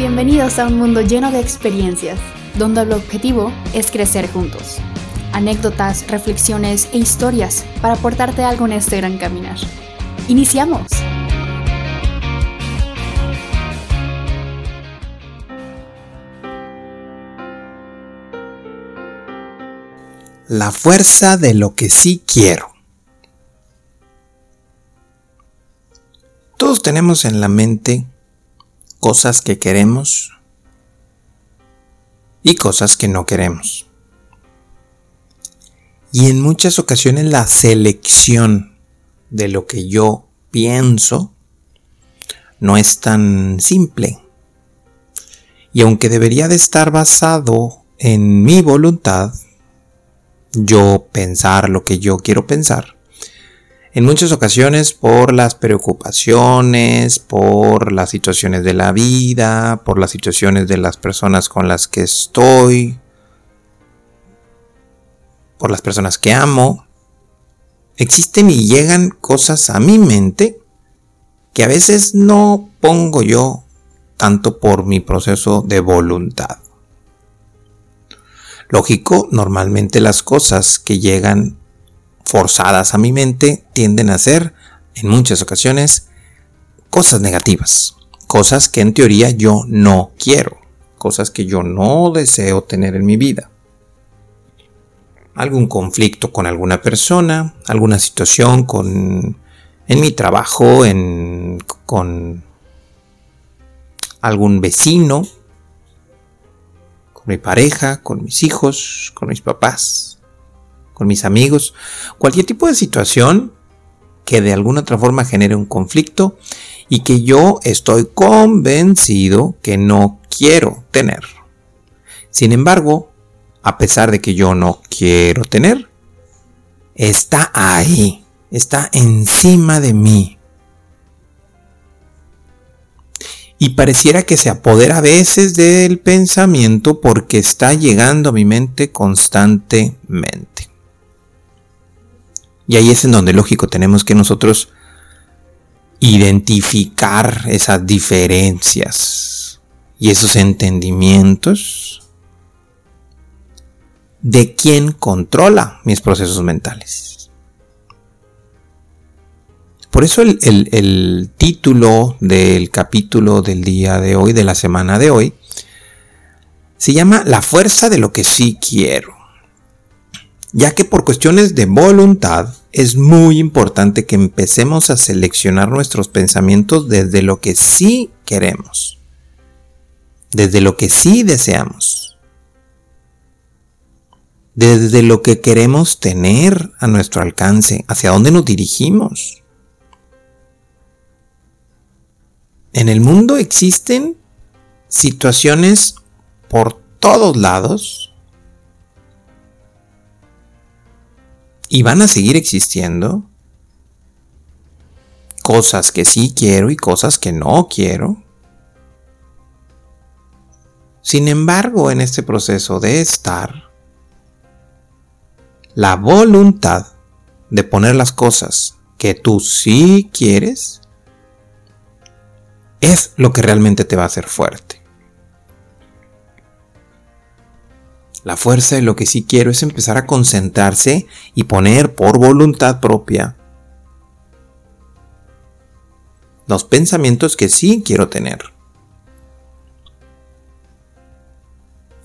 Bienvenidos a un mundo lleno de experiencias, donde el objetivo es crecer juntos. Anécdotas, reflexiones e historias para aportarte algo en este gran caminar. ¡Iniciamos! La fuerza de lo que sí quiero. Todos tenemos en la mente cosas que queremos y cosas que no queremos. Y en muchas ocasiones la selección de lo que yo pienso no es tan simple. Y aunque debería de estar basado en mi voluntad, yo pensar lo que yo quiero pensar, en muchas ocasiones por las preocupaciones, por las situaciones de la vida, por las situaciones de las personas con las que estoy, por las personas que amo. Existen y llegan cosas a mi mente que a veces no pongo yo tanto por mi proceso de voluntad. Lógico, normalmente las cosas que llegan forzadas a mi mente tienden a ser, en muchas ocasiones, cosas negativas, cosas que en teoría yo no quiero, cosas que yo no deseo tener en mi vida. Algún conflicto con alguna persona, alguna situación con en mi trabajo, en, con algún vecino, con mi pareja, con mis hijos, con mis papás, con mis amigos, cualquier tipo de situación que de alguna otra forma genere un conflicto y que yo estoy convencido que no quiero tener. Sin embargo, a pesar de que yo no quiero tener, está ahí, está encima de mí. Y pareciera que se apodera a veces del pensamiento porque está llegando a mi mente constantemente. Y ahí es en donde, lógico, tenemos que nosotros identificar esas diferencias y esos entendimientos de quién controla mis procesos mentales. Por eso el, el, título del capítulo del día de hoy, de la semana de hoy, se llama La fuerza de lo que sí quiero. Ya que por cuestiones de voluntad, es muy importante que empecemos a seleccionar nuestros pensamientos desde lo que sí queremos, desde lo que sí deseamos, desde lo que queremos tener a nuestro alcance, hacia dónde nos dirigimos. En el mundo existen situaciones por todos lados y van a seguir existiendo cosas que sí quiero y cosas que no quiero. Sin embargo, en este proceso de estar, la voluntad de poner las cosas que tú sí quieres es lo que realmente te va a hacer fuerte. La fuerza de lo que sí quiero es empezar a concentrarse y poner por voluntad propia los pensamientos que sí quiero tener.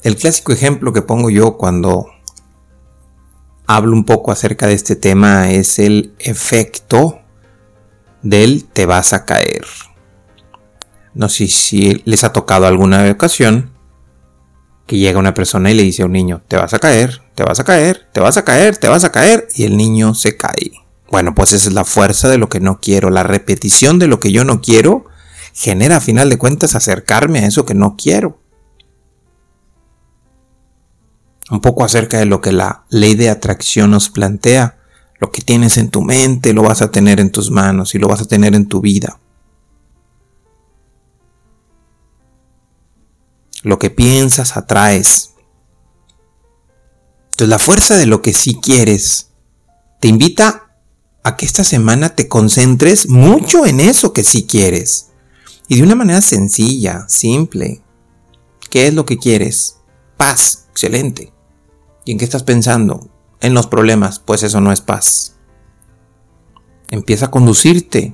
El clásico ejemplo que pongo yo cuando hablo un poco acerca de este tema es el efecto del te vas a caer. No sé si les ha tocado alguna ocasión que llega una persona y le dice a un niño, te vas a caer, te vas a caer, te vas a caer, te vas a caer, y el niño se cae. Bueno, pues esa es la fuerza de lo que no quiero, la repetición de lo que yo no quiero genera a final de cuentas acercarme a eso que no quiero. Un poco acerca de lo que la ley de atracción nos plantea. Lo que tienes en tu mente lo vas a tener en tus manos y lo vas a tener en tu vida. Lo que piensas atraes. Entonces la fuerza de lo que sí quieres te invita a que esta semana te concentres mucho en eso que sí quieres. Y de una manera sencilla, simple, ¿Qué es lo que quieres? Paz, excelente. ¿Y en qué estás pensando? En los problemas, pues eso no es paz. Empieza a conducirte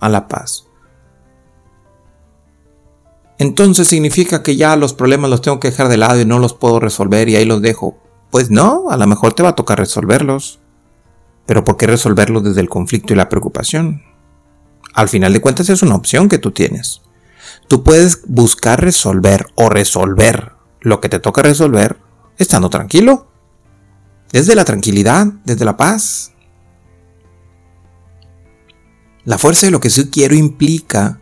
a la paz. Entonces significa que ya los problemas los tengo que dejar de lado y no los puedo resolver y ahí los dejo. Pues no, a lo mejor te va a tocar resolverlos. Pero ¿por qué resolverlos desde el conflicto y la preocupación? Al final de cuentas es una opción que tú tienes. Tú puedes buscar resolver o resolver lo que te toca resolver estando tranquilo. Desde la tranquilidad, desde la paz. La fuerza de lo que sí quiero implica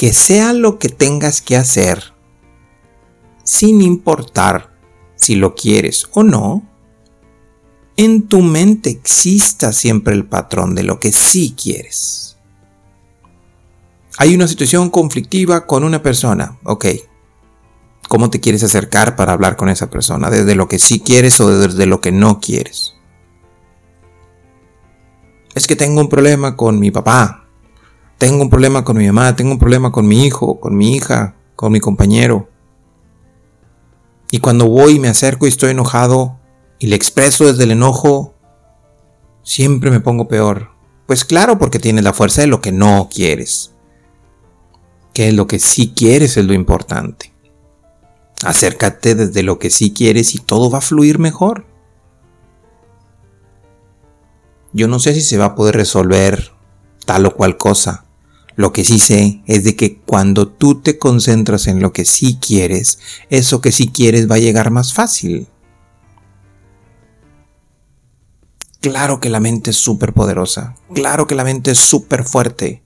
que sea lo que tengas que hacer, sin importar si lo quieres o no, en tu mente exista siempre el patrón de lo que sí quieres. Hay una situación conflictiva con una persona, ok. ¿Cómo te quieres acercar para hablar con esa persona? ¿Desde lo que sí quieres o desde lo que no quieres? Es que tengo un problema con mi papá. Tengo un problema con mi mamá. Tengo un problema con mi hijo, con mi hija, con mi compañero. Y cuando voy y me acerco y estoy enojado, y le expreso desde el enojo, siempre me pongo peor. Pues claro, porque tienes la fuerza de lo que no quieres. Que lo que sí quieres es lo importante. Acércate desde lo que sí quieres y todo va a fluir mejor. Yo no sé si se va a poder resolver tal o cual cosa. Lo que sí sé es de que cuando tú te concentras en lo que sí quieres, eso que sí quieres va a llegar más fácil. Claro que la mente es súper poderosa, claro que la mente es súper fuerte,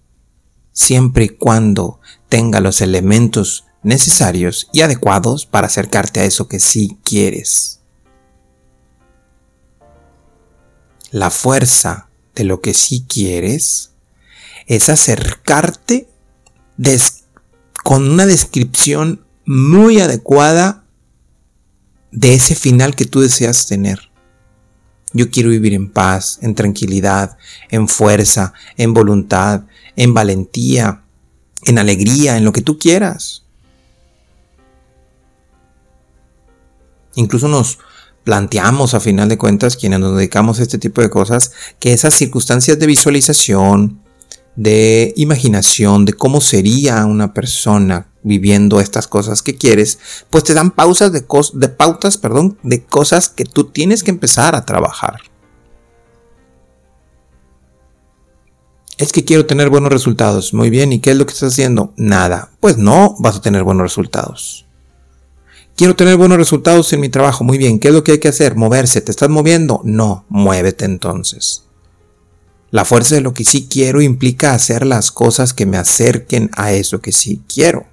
siempre y cuando tenga los elementos necesarios y adecuados para acercarte a eso que sí quieres. La fuerza de lo que sí quieres es acercarte con una descripción muy adecuada de ese final que tú deseas tener. Yo quiero vivir en paz, en tranquilidad, en fuerza, en voluntad, en valentía, en alegría, en lo que tú quieras. Incluso nos planteamos a final de cuentas, quienes nos dedicamos a este tipo de cosas, que esas circunstancias de visualización, de imaginación, de cómo sería una persona viviendo estas cosas que quieres, pues te dan pausas de, de pautas, perdón, de cosas que tú tienes que empezar a trabajar. Es que quiero tener buenos resultados. Muy bien, ¿y qué es lo que estás haciendo? Nada. Pues no vas a tener buenos resultados. Quiero tener buenos resultados en mi trabajo. Muy bien, ¿qué es lo que hay que hacer? Moverse. ¿Te estás moviendo? No, muévete entonces. La fuerza de lo que sí quiero implica hacer las cosas que me acerquen a eso que sí quiero.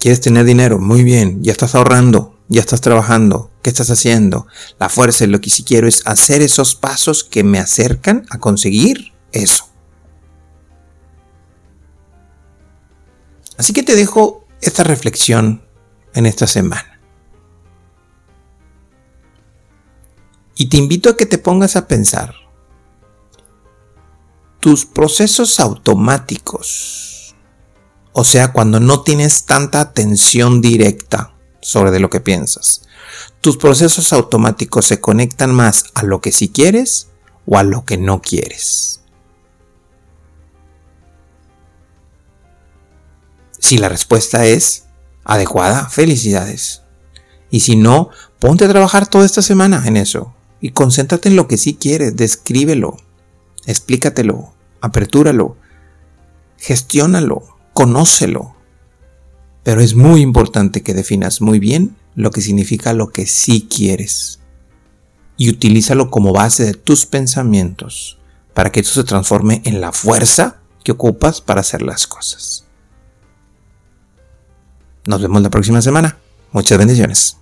¿Quieres tener dinero? Muy bien, ya estás ahorrando, ya estás trabajando, ¿qué estás haciendo? La fuerza de lo que sí quiero es hacer esos pasos que me acercan a conseguir eso. Así que te dejo esta reflexión en esta semana. Y te invito a que te pongas a pensar. Tus procesos automáticos, o sea, cuando no tienes tanta atención directa sobre de lo que piensas, tus procesos automáticos se conectan más a lo que sí quieres o a lo que no quieres. Si la respuesta es adecuada, felicidades. Y si no, ponte a trabajar toda esta semana en eso y concéntrate en lo que sí quieres, descríbelo, explícatelo, apertúralo, gestiónalo, conócelo. Pero es muy importante que definas muy bien lo que significa lo que sí quieres y utilízalo como base de tus pensamientos para que eso se transforme en la fuerza que ocupas para hacer las cosas. Nos vemos la próxima semana. Muchas bendiciones.